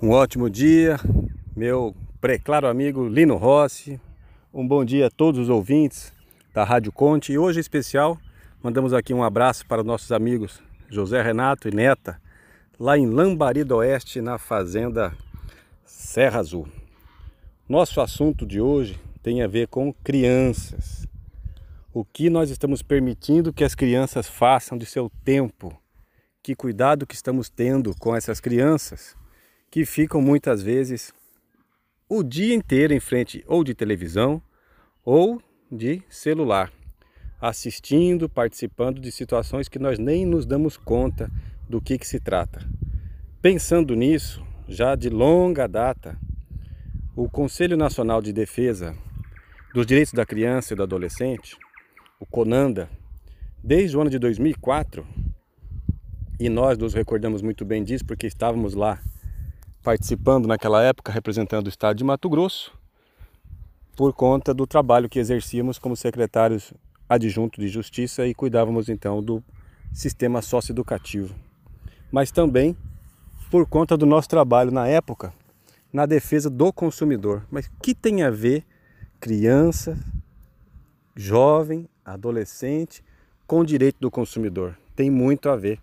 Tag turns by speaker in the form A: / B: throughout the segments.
A: Um ótimo dia, meu preclaro amigo Lino Rossi. Um bom dia a todos os ouvintes da Rádio Conte. E hoje, em especial, mandamos aqui um abraço para os nossos amigos José Renato e Neta, lá em Lambari do Oeste, na fazenda Serra Azul. Nosso assunto de hoje tem a ver com crianças. O que nós estamos permitindo que as crianças façam de seu tempo? Que cuidado que estamos tendo com essas crianças? Que ficam muitas vezes o dia inteiro em frente ou de televisão ou de celular, assistindo, participando de situações que nós nem nos damos conta do que, que se trata. Pensando nisso, já de longa data, o Conselho Nacional de Defesa dos Direitos da Criança e do Adolescente, o CONANDA, desde o ano de 2004, e nós nos recordamos muito bem disso porque estávamos lá participando naquela época, representando o estado de Mato Grosso, por conta do trabalho que exercíamos como secretários adjuntos de justiça e cuidávamos então do sistema socioeducativo. Mas também por conta do nosso trabalho na época na defesa do consumidor. Mas que tem a ver criança, jovem, adolescente com o direito do consumidor? Tem muito a ver.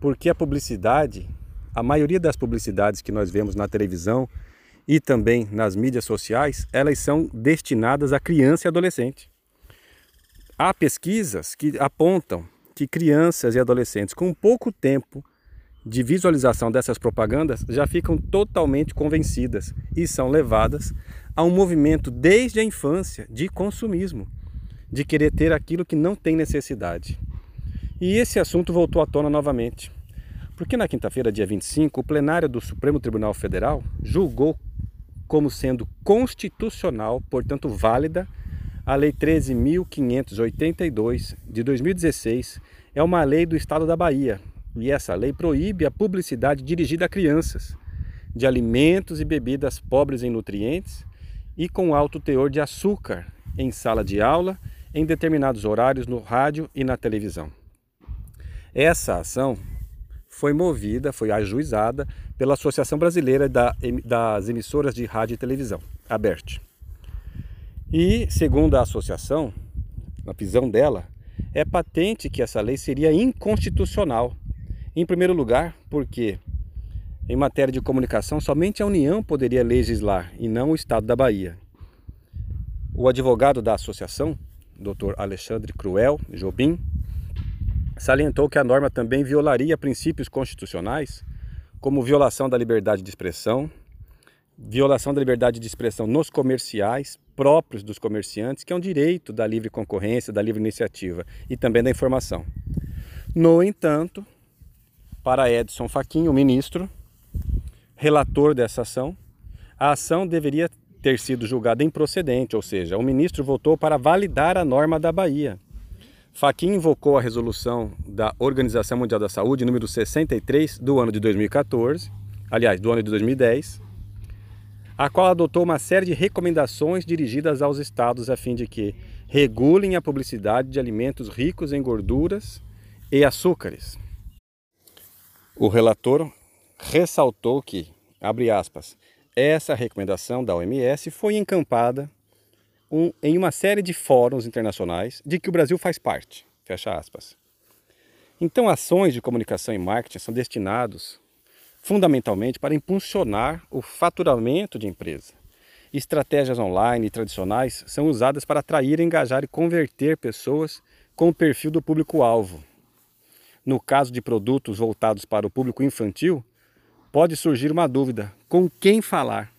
A: Porque a publicidade a maioria das publicidades que nós vemos na televisão e também nas mídias sociais, elas são destinadas a criança e adolescente. Há pesquisas que apontam que crianças e adolescentes com pouco tempo de visualização dessas propagandas já ficam totalmente convencidas e são levadas a um movimento desde a infância de consumismo, de querer ter aquilo que não tem necessidade. E esse assunto voltou à tona novamente. Porque na quinta-feira, dia 25, o plenário do Supremo Tribunal Federal julgou como sendo constitucional, portanto válida, a Lei 13.582 de 2016. É uma lei do Estado da Bahia e essa lei proíbe a publicidade dirigida a crianças de alimentos e bebidas pobres em nutrientes e com alto teor de açúcar em sala de aula, em determinados horários no rádio e na televisão. Essa ação foi movida, foi ajuizada pela Associação Brasileira das Emissoras de Rádio e Televisão, ABERT. E, segundo a associação, na visão dela, é patente que essa lei seria inconstitucional. Em primeiro lugar, porque em matéria de comunicação somente a União poderia legislar e não o Estado da Bahia. O advogado da associação, Dr. Alexandre Cruel Jobim, salientou que a norma também violaria princípios constitucionais, como violação da liberdade de expressão, violação da liberdade de expressão nos comerciais próprios dos comerciantes, que é um direito da livre concorrência, da livre iniciativa e também da informação. No entanto, para Edson Fachin, o ministro, relator dessa ação, a ação deveria ter sido julgada improcedente, ou seja, o ministro votou para validar a norma da Bahia, Fachin invocou a resolução da Organização Mundial da Saúde, número 63, do ano de 2014, aliás, do ano de 2010, a qual adotou uma série de recomendações dirigidas aos estados a fim de que regulem a publicidade de alimentos ricos em gorduras e açúcares. O relator ressaltou que, abre aspas, essa recomendação da OMS foi encampada um, em uma série de fóruns internacionais de que o Brasil faz parte. Fecha aspas. Então, ações de comunicação e marketing são destinados fundamentalmente para impulsionar o faturamento de empresa. Estratégias online e tradicionais são usadas para atrair, engajar e converter pessoas com o perfil do público-alvo. No caso de produtos voltados para o público infantil, pode surgir uma dúvida: com quem falar?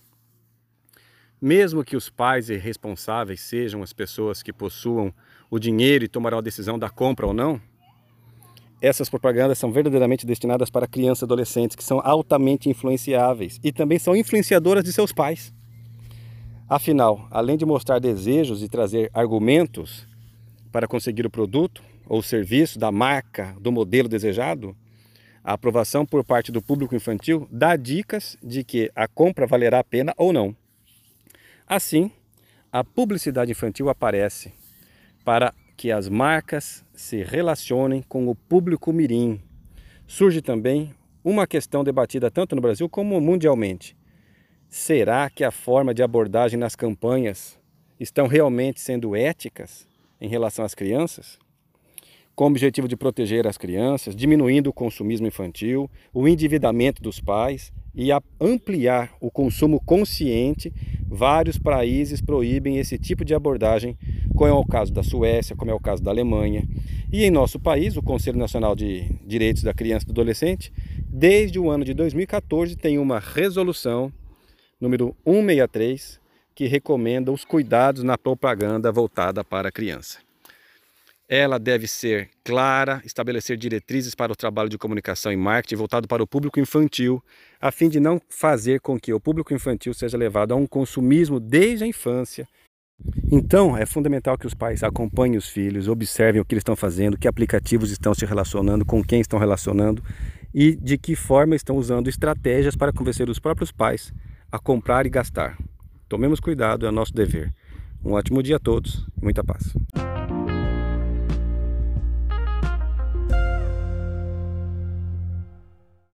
A: Mesmo que os pais e responsáveis sejam as pessoas que possuam o dinheiro e tomarão a decisão da compra ou não, essas propagandas são verdadeiramente destinadas para crianças e adolescentes que são altamente influenciáveis e também são influenciadoras de seus pais. Afinal, além de mostrar desejos e trazer argumentos para conseguir o produto ou serviço da marca, do modelo desejado, a aprovação por parte do público infantil dá dicas de que a compra valerá a pena ou não. Assim, a publicidade infantil aparece para que as marcas se relacionem com o público mirim. Surge também uma questão debatida tanto no Brasil como mundialmente. Será que a forma de abordagem nas campanhas estão realmente sendo éticas em relação às crianças? Com o objetivo de proteger as crianças, diminuindo o consumismo infantil, o endividamento dos pais e ampliar o consumo consciente, vários países proíbem esse tipo de abordagem, como é o caso da Suécia, como é o caso da Alemanha. E em nosso país, o Conselho Nacional de Direitos da Criança e do Adolescente, desde o ano de 2014, tem uma resolução número 163, que recomenda os cuidados na propaganda voltada para a criança. Ela deve ser clara, estabelecer diretrizes para o trabalho de comunicação e marketing voltado para o público infantil, a fim de não fazer com que o público infantil seja levado a um consumismo desde a infância. Então, é fundamental que os pais acompanhem os filhos, observem o que eles estão fazendo, que aplicativos estão se relacionando, com quem estão relacionando e de que forma estão usando estratégias para convencer os próprios pais a comprar e gastar. Tomemos cuidado, é nosso dever. Um ótimo dia a todos muita paz.